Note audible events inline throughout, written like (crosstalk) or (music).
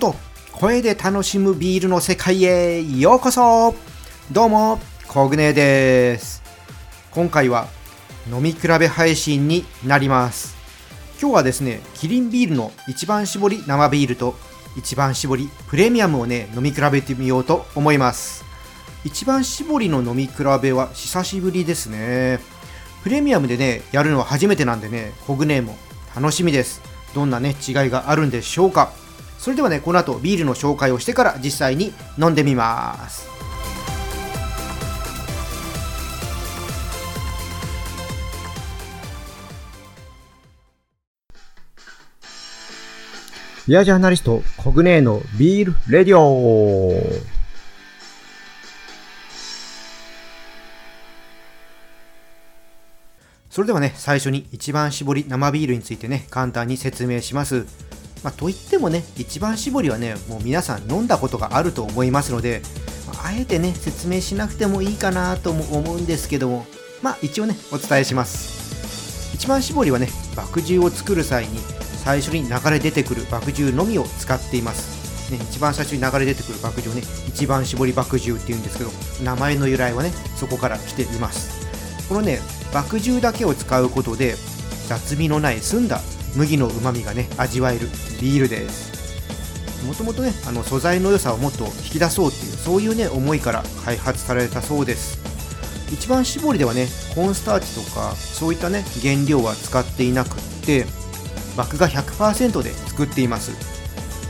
と声で楽しむビールの世界へようこそどうも、コグネです。今回は飲み比べ配信になります。今日はですね、キリンビールの一番搾り生ビールと一番搾りプレミアムをね、飲み比べてみようと思います。一番搾りの飲み比べは久しぶりですね。プレミアムでね、やるのは初めてなんでね、コグネも楽しみです。どんなね、違いがあるんでしょうか。それではね、この後ビールの紹介をしてから実際に飲んでみます。ビアジャーナリスト、コグネのビールレディオそれではね、最初に一番搾り生ビールについてね、簡単に説明します。まあ、といってもね、一番搾りはね、もう皆さん飲んだことがあると思いますので、ああえてね、説明しなくてもいいかなとも思うんですけども、まあ一応ね、お伝えします。一番搾りはね、麦汁を作る際に最初に流れ出てくる麦汁のみを使っています。ね、一番最初に流れ出てくる麦汁をね、一番搾り麦汁っていうんですけど、名前の由来はね、そこから来ています。このね、麦汁だけを使うことで、雑味のない澄んだ麦のうまみがね、味わえるビールです。もともとね、あの素材の良さをもっと引き出そうっていう、そういうね、思いから開発されたそうです。一番搾りではね、コーンスターチとか、そういったね、原料は使っていなくって、麦芽100%で作っています。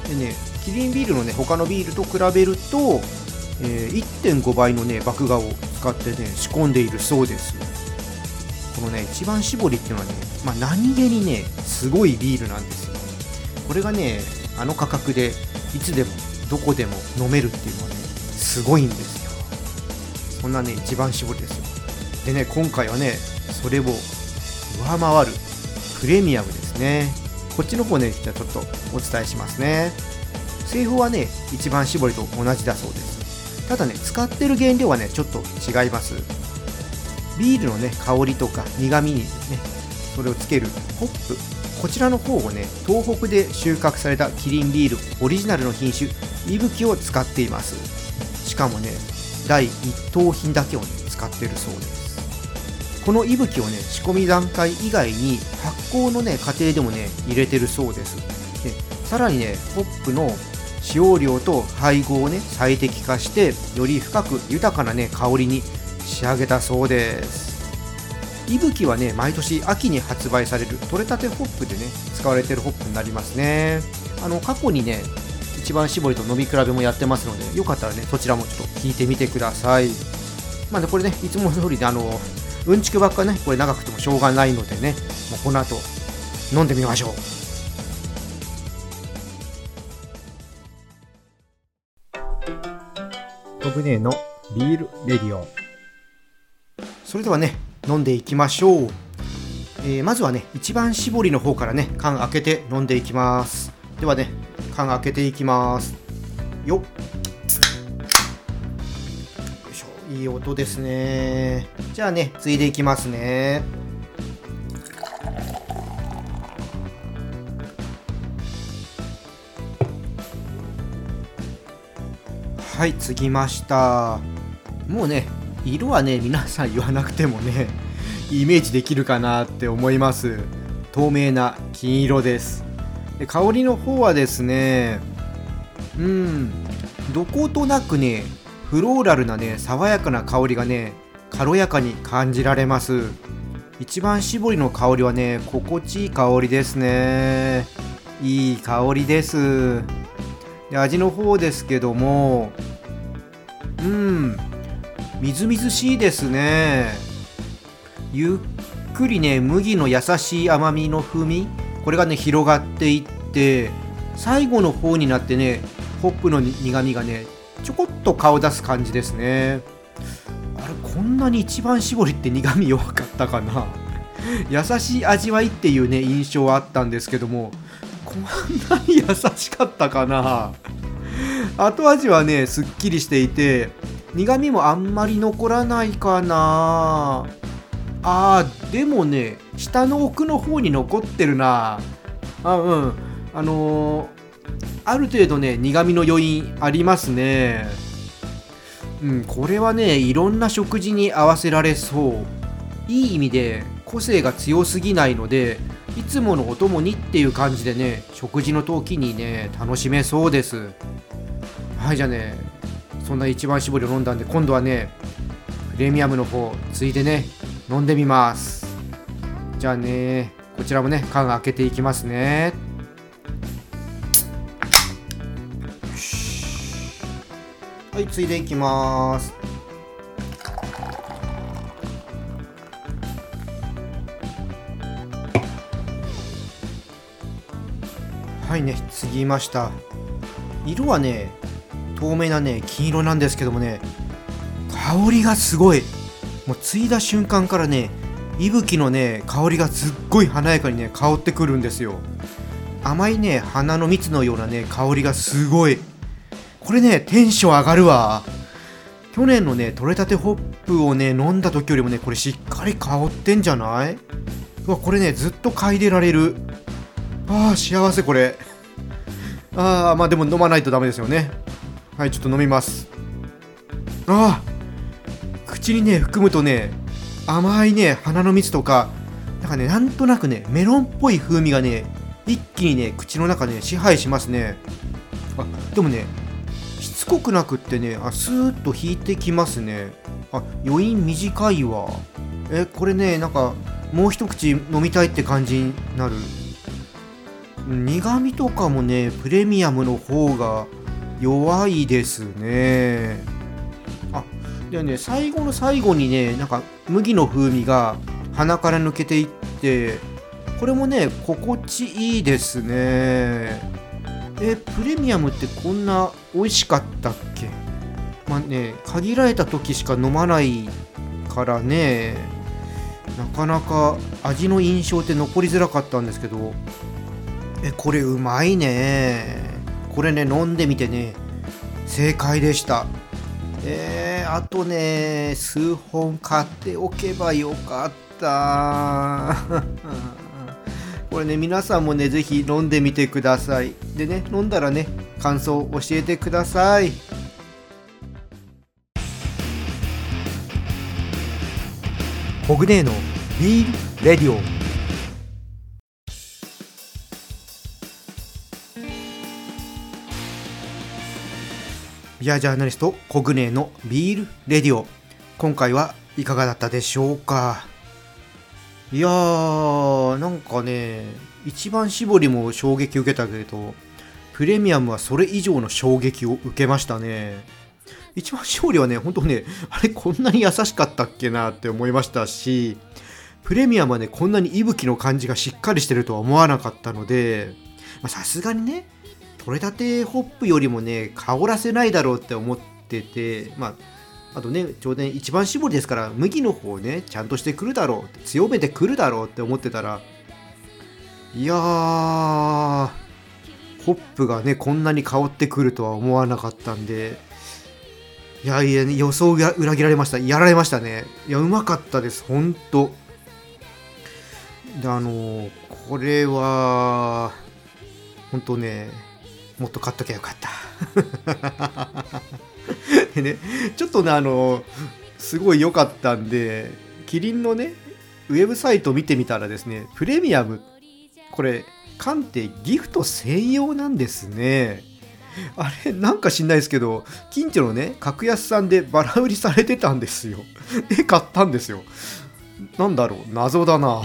でね、キリンビールのね、他のビールと比べると、えー1.5倍のね、麦芽を使ってね、仕込んでいるそうです。このね、一番搾りっていうのはね、まあ、何気にね、すごいビールなんですよ。これがね、あの価格で、いつでも、どこでも飲めるっていうのはね、すごいんですよ。そんなね、一番搾りですよ。でね、今回はね、それを上回るプレミアムですね。こっちの方ね、じゃあちょっとお伝えしますね。製法はね、一番搾りと同じだそうです。ただね、使ってる原料はね、ちょっと違います。ビールのね、香りとか苦味にね、それをつけるホップ。こちらの方をね、東北で収穫されたキリンビールオリジナルの品種、いぶきを使っています。しかもね、第一等品だけをね、使ってるそうです。このいぶきをね、仕込み段階以外に発酵のね、過程でもね、入れてるそうです。でさらにね、ホップの使用量と配合をね、最適化して、より深く豊かなね、香りに仕上げたそうです。いぶきはね、毎年秋に発売される取れたてホップでね、使われてるホップになりますね。あの、過去にね、一番搾りと飲み比べもやってますので、よかったらね、そちらもちょっと聞いてみてください。まあね、これね、いつも通りで、あの、うんちくばっかね、これ長くてもしょうがないのでね、もうこの後、飲んでみましょう。コグネのビールレディオ。それではね、飲んでいきましょう。えーまずはね、一番搾りの方からね、缶開けて飲んでいきます。ではね、缶開けていきます。よっ。よいしょ、いい音ですね。じゃあね、ついでいきますね。はい、継ぎました。もうね、色はね、皆さん言わなくてもね、イメージできるかなって思います。透明な金色です。で香りの方はですね、うん、どことなくね、フローラルなね、爽やかな香りがね、軽やかに感じられます。一番搾りの香りはね、心地いい香りですね。いい香りです。で味の方ですけども、うん、みずみずしいですね。ゆっくりね、麦の優しい甘みの風味、これがね、広がっていって、最後の方になってね、ホップの苦みがね、ちょこっと顔出す感じですね。あれ、こんなに一番搾りって苦味弱かったかな (laughs) 優しい味わいっていうね、印象はあったんですけども、こんなに優しかったかな後味はね、すっきりしていて、苦味もあんまり残らないかな。あー、でもね、下の奥の方に残ってるな。あ、うん。あのーある程度ね苦味の余韻ありますね。うんこれはねいろんな食事に合わせられそう。いい意味で個性が強すぎないのでいつものお供にっていう感じでね食事の時にね楽しめそうです。はいじゃあねそんな一番搾りを飲んだんで今度はねプレミアムの方ついでね飲んでみます。じゃあねこちらもね缶開けていきますね。はいついでいきます。はいね継ぎました。色はね透明なね金色なんですけどもね香りがすごい。もう継いだ瞬間からね息吹のね香りがすっごい華やかにね香ってくるんですよ。甘いね花の蜜のようなね香りがすごい。これねテンション上がるわ。去年のね取れたてホップをね飲んだ時よりもねこれしっかり香ってんじゃない？うわこれねずっと嗅いでられる。ああ幸せこれ。ああまあでも飲まないとダメですよね。はいちょっと飲みます。ああ口にね含むとね甘いね花の蜜とかなんかねなんとなくねメロンっぽい風味がね一気にね口の中ね支配しますね。あでもねしつこくなくってねあスーッと引いてきますね。あ余韻短いわ。えこれねなんかもう一口飲みたいって感じになる。苦味とかもねプレミアムの方が弱いですね。あでね最後の最後にねなんか麦の風味が鼻から抜けていってこれもね心地いいですね。えプレミアムってこんな美味しかったっけ？まあね限られた時しか飲まないからねなかなか味の印象って残りづらかったんですけど。えこれうまいね。これね飲んでみてね。正解でした。えー、あとね数本買っておけばよかった。(laughs) これね皆さんもね是非飲んでみてください。でね飲んだらね感想教えてください。ホグネーのビールレディオ。ビアジャーナリストコグネのビールレディオ。今回はいかがだったでしょうか？いやーなんかね一番搾りも衝撃受けたけどプレミアムはそれ以上の衝撃を受けましたね。一番搾りはね本当ねあれこんなに優しかったっけなって思いましたしプレミアムはねこんなに息吹の感じがしっかりしてるとは思わなかったのでさすがにね取れたてホップよりもね香らせないだろうって思っててまああとねちょうど、ね、一番搾りですから麦の方ねちゃんとしてくるだろう強めてくるだろうって思ってたらいやーホップがねこんなに香ってくるとは思わなかったんでいやいや予想が裏切られました。やられましたね。いやうまかったです。ほんと。であのこれは本当ねもっと買っときゃよかった。で (laughs) ねちょっとねあのすごい良かったんでキリンのねウェブサイト見てみたらですねプレミアムこれ缶ってギフト専用なんですね。あれなんか知んないですけど近所のね格安さんでバラ売りされてたんですよ。(laughs) で買ったんですよ。なんだろう謎だな。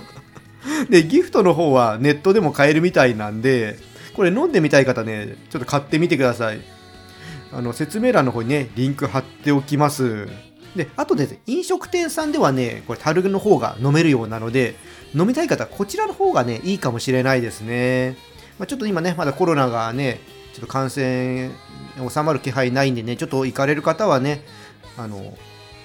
(laughs) でギフトの方はネットでも買えるみたいなんでこれ飲んでみたい方ね、ちょっと買ってみてください。あの、説明欄の方にね、リンク貼っておきます。で、あとで、ね、飲食店さんではね、これ、樽の方が飲めるようなので、飲みたい方はこちらの方がね、いいかもしれないですね。まあ、ちょっと今ね、まだコロナがね、ちょっと感染収まる気配ないんでね、ちょっと行かれる方はね、あの、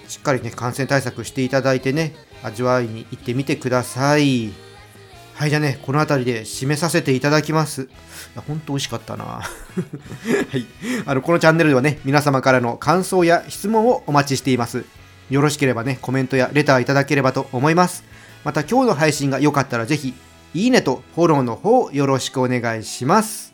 しっかりね、感染対策していただいてね、味わいに行ってみてください。はい、じゃあね、この辺りで締めさせていただきます。いや、ほんと美味しかったな。(laughs) はい。あの、このチャンネルではね、皆様からの感想や質問をお待ちしています。よろしければね、コメントやレターいただければと思います。また、今日の配信が良かったらぜひ、いいねとフォローの方よろしくお願いします。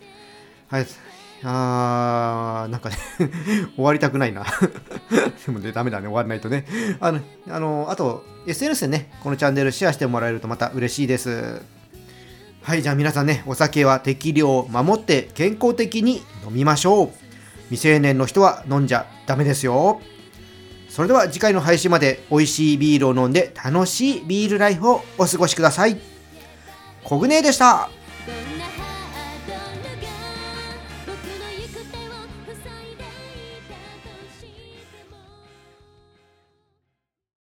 はい。あー、なんかね (laughs) 終わりたくないな (laughs) でもね、ダメだね、終わらないとね。あの、あの、あと、SNS でね、このチャンネルシェアしてもらえるとまた嬉しいです。はい、じゃあ皆さんね、お酒は適量を守って健康的に飲みましょう。未成年の人は飲んじゃダメですよ。それでは次回の配信まで美味しいビールを飲んで楽しいビールライフをお過ごしください。コグネでした。